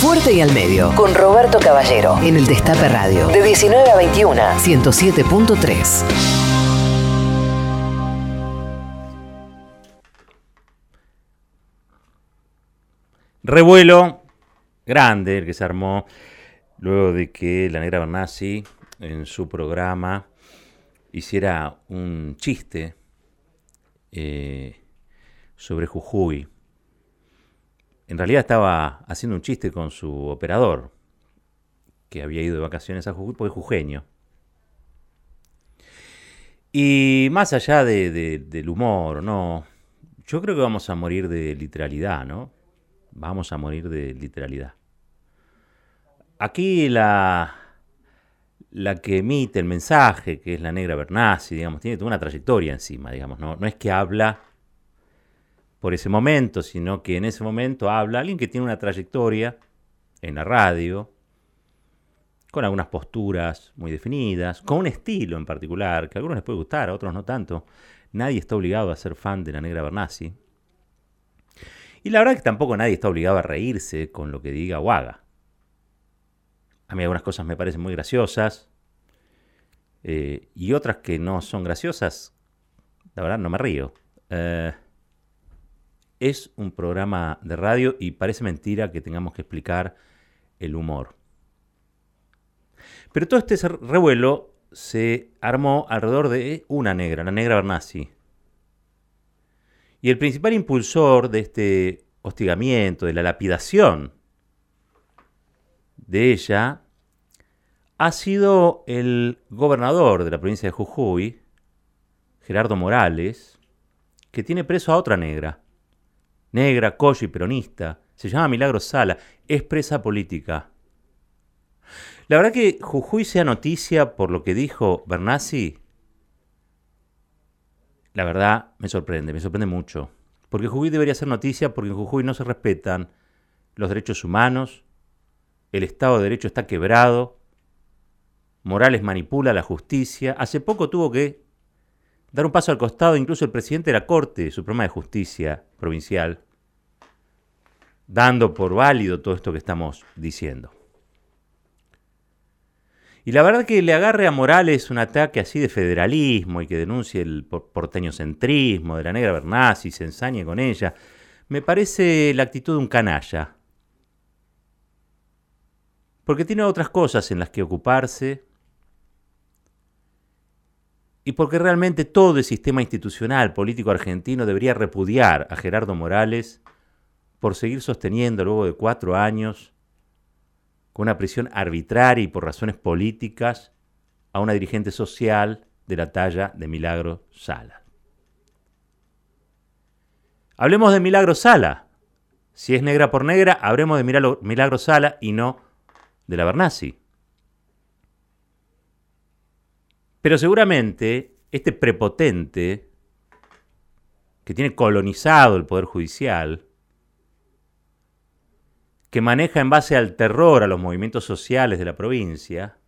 Fuerte y al medio. Con Roberto Caballero. En el Destape Radio. De 19 a 21. 107.3. Revuelo grande el que se armó luego de que la negra Bernasi en su programa hiciera un chiste eh, sobre Jujuy. En realidad estaba haciendo un chiste con su operador, que había ido de vacaciones a Jujuy, porque es jujeño. Y más allá del humor, no, yo creo que vamos a morir de literalidad, ¿no? Vamos a morir de literalidad. Aquí la, la que emite el mensaje, que es la negra Bernasi, digamos, tiene una trayectoria encima, digamos, no, no es que habla por ese momento, sino que en ese momento habla alguien que tiene una trayectoria en la radio, con algunas posturas muy definidas, con un estilo en particular, que a algunos les puede gustar, a otros no tanto. Nadie está obligado a ser fan de la negra Bernasi. Y la verdad es que tampoco nadie está obligado a reírse con lo que diga o haga. A mí algunas cosas me parecen muy graciosas eh, y otras que no son graciosas, la verdad no me río. Eh, es un programa de radio y parece mentira que tengamos que explicar el humor. Pero todo este revuelo se armó alrededor de una negra, la negra Bernasi. Y el principal impulsor de este hostigamiento, de la lapidación de ella, ha sido el gobernador de la provincia de Jujuy, Gerardo Morales, que tiene preso a otra negra, negra, coyo y peronista, se llama Milagro Sala, es presa política. La verdad que Jujuy sea noticia por lo que dijo Bernasi, la verdad me sorprende, me sorprende mucho. Porque Jujuy debería ser noticia porque en Jujuy no se respetan los derechos humanos, el Estado de Derecho está quebrado, Morales manipula la justicia. Hace poco tuvo que dar un paso al costado incluso el presidente de la Corte Suprema de Justicia provincial, dando por válido todo esto que estamos diciendo. Y la verdad que le agarre a Morales un ataque así de federalismo y que denuncie el porteño centrismo de la negra Bernasi y se ensañe con ella, me parece la actitud de un canalla porque tiene otras cosas en las que ocuparse y porque realmente todo el sistema institucional político argentino debería repudiar a Gerardo Morales por seguir sosteniendo luego de cuatro años con una prisión arbitraria y por razones políticas a una dirigente social de la talla de Milagro Sala. Hablemos de Milagro Sala. Si es negra por negra, habremos de Milagro Sala y no de la Bernasi. Pero seguramente este prepotente que tiene colonizado el Poder Judicial, que maneja en base al terror a los movimientos sociales de la provincia,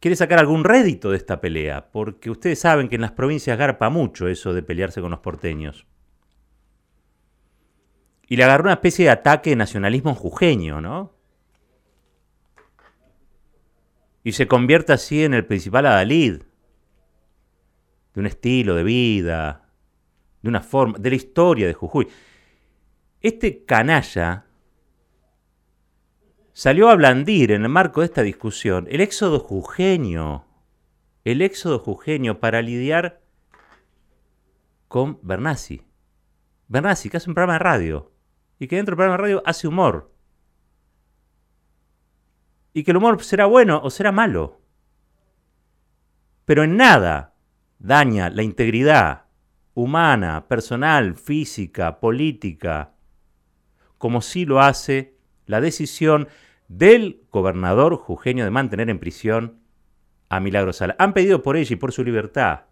quiere sacar algún rédito de esta pelea, porque ustedes saben que en las provincias garpa mucho eso de pelearse con los porteños y le agarró una especie de ataque nacionalismo jujeño, ¿no? Y se convierte así en el principal adalid de un estilo de vida, de una forma, de la historia de Jujuy. Este canalla salió a blandir en el marco de esta discusión el éxodo jujeño, el éxodo jujeño para lidiar con Bernasi. Bernasi, que hace un programa de radio y que dentro del programa de radio hace humor. Y que el humor será bueno o será malo. Pero en nada daña la integridad humana, personal, física, política, como sí lo hace la decisión del gobernador jujeño de mantener en prisión a Milagro Sala. Han pedido por ella y por su libertad,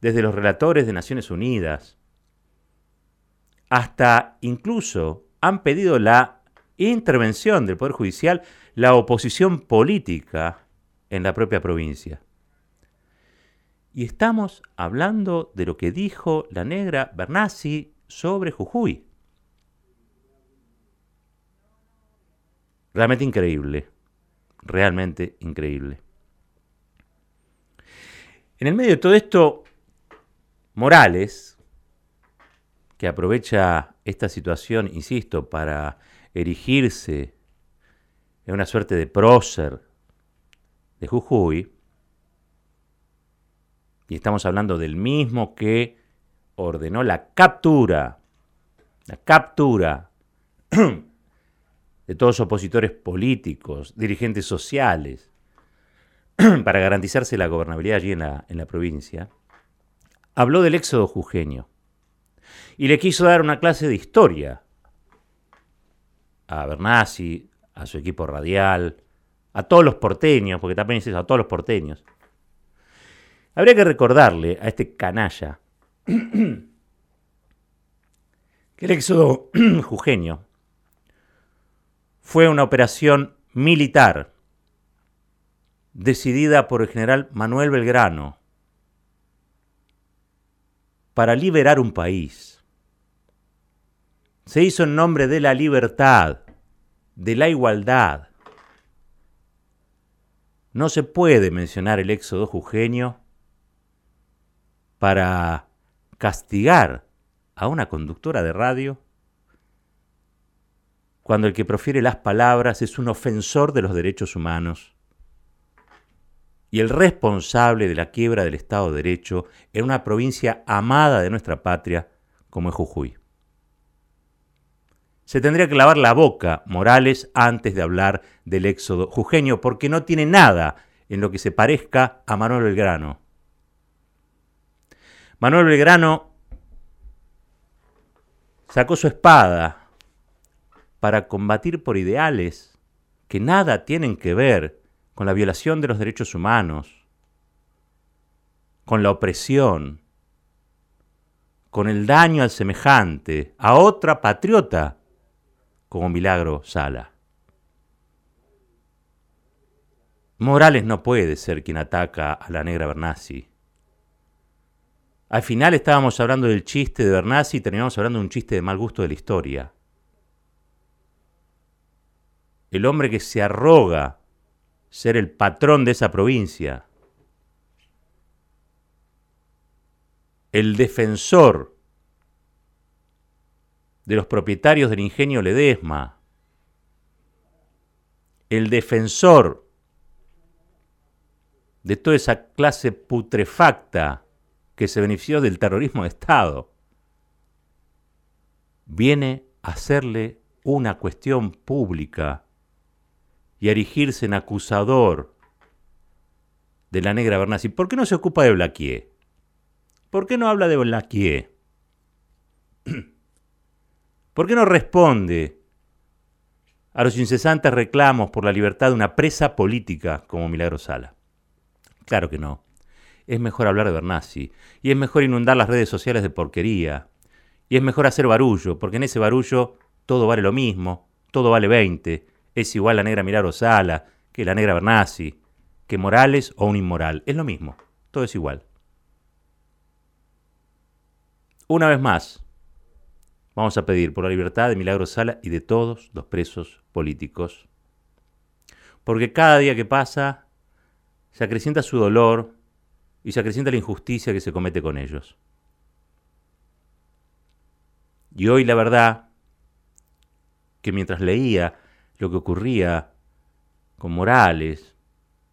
desde los relatores de Naciones Unidas, hasta incluso han pedido la intervención del Poder Judicial, la oposición política en la propia provincia. Y estamos hablando de lo que dijo la negra Bernasi sobre Jujuy. Realmente increíble, realmente increíble. En el medio de todo esto, Morales, que aprovecha esta situación, insisto, para erigirse. En una suerte de prócer de Jujuy, y estamos hablando del mismo que ordenó la captura, la captura de todos los opositores políticos, dirigentes sociales, para garantizarse la gobernabilidad allí en la, en la provincia, habló del éxodo jujeño y le quiso dar una clase de historia a Bernasi, a su equipo radial, a todos los porteños, porque también es eso, a todos los porteños. Habría que recordarle a este canalla que el éxodo jujeño fue una operación militar decidida por el general Manuel Belgrano para liberar un país. Se hizo en nombre de la libertad, de la igualdad. No se puede mencionar el éxodo jujeño para castigar a una conductora de radio cuando el que profiere las palabras es un ofensor de los derechos humanos y el responsable de la quiebra del Estado de Derecho en una provincia amada de nuestra patria como es Jujuy. Se tendría que lavar la boca Morales antes de hablar del éxodo jujeño, porque no tiene nada en lo que se parezca a Manuel Belgrano. Manuel Belgrano sacó su espada para combatir por ideales que nada tienen que ver con la violación de los derechos humanos, con la opresión, con el daño al semejante, a otra patriota como Milagro Sala. Morales no puede ser quien ataca a la negra Bernasi. Al final estábamos hablando del chiste de Bernasi y terminamos hablando de un chiste de mal gusto de la historia. El hombre que se arroga ser el patrón de esa provincia. El defensor de los propietarios del ingenio Ledesma. El defensor de toda esa clase putrefacta que se benefició del terrorismo de Estado, viene a hacerle una cuestión pública y a erigirse en acusador de la negra Bernasi. ¿Por qué no se ocupa de Blaquier? ¿Por qué no habla de Blaquier? ¿Por qué no responde a los incesantes reclamos por la libertad de una presa política como Milagro Sala? Claro que no es mejor hablar de Bernasi, y es mejor inundar las redes sociales de porquería, y es mejor hacer barullo, porque en ese barullo todo vale lo mismo, todo vale 20, es igual la negra Milagro Sala, que la negra Bernasi, que Morales o un inmoral, es lo mismo, todo es igual. Una vez más, vamos a pedir por la libertad de Milagro Sala y de todos los presos políticos. Porque cada día que pasa se acrecienta su dolor, y se acrecienta la injusticia que se comete con ellos. Y hoy la verdad que mientras leía lo que ocurría con Morales,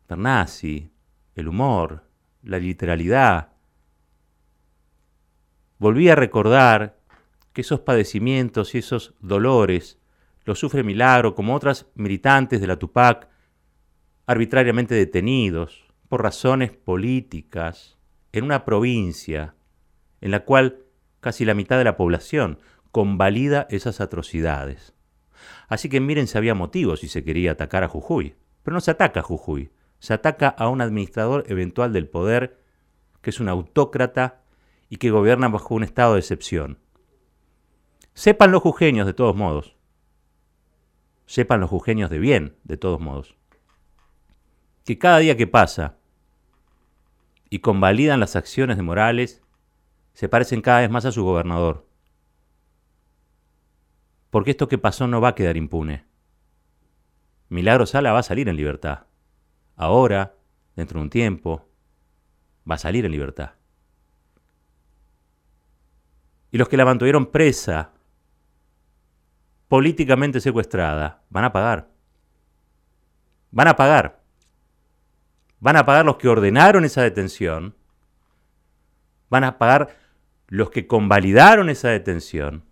Bernasi, el humor, la literalidad, volví a recordar que esos padecimientos y esos dolores los sufre Milagro como otras militantes de la Tupac arbitrariamente detenidos, por razones políticas en una provincia en la cual casi la mitad de la población convalida esas atrocidades. Así que miren si había motivos si se quería atacar a Jujuy. Pero no se ataca a Jujuy, se ataca a un administrador eventual del poder que es un autócrata y que gobierna bajo un estado de excepción. Sepan los jujeños de todos modos. Sepan los jujeños de bien de todos modos. Que cada día que pasa y convalidan las acciones de Morales, se parecen cada vez más a su gobernador. Porque esto que pasó no va a quedar impune. Milagro Sala va a salir en libertad. Ahora, dentro de un tiempo, va a salir en libertad. Y los que la mantuvieron presa, políticamente secuestrada, van a pagar. Van a pagar. Van a pagar los que ordenaron esa detención. Van a pagar los que convalidaron esa detención.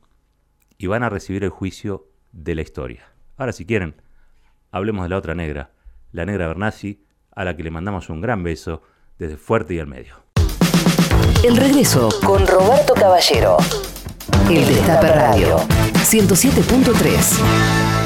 Y van a recibir el juicio de la historia. Ahora, si quieren, hablemos de la otra negra, la negra Bernasi, a la que le mandamos un gran beso desde Fuerte y al Medio. El regreso con Roberto Caballero. El Destape Radio. 107.3.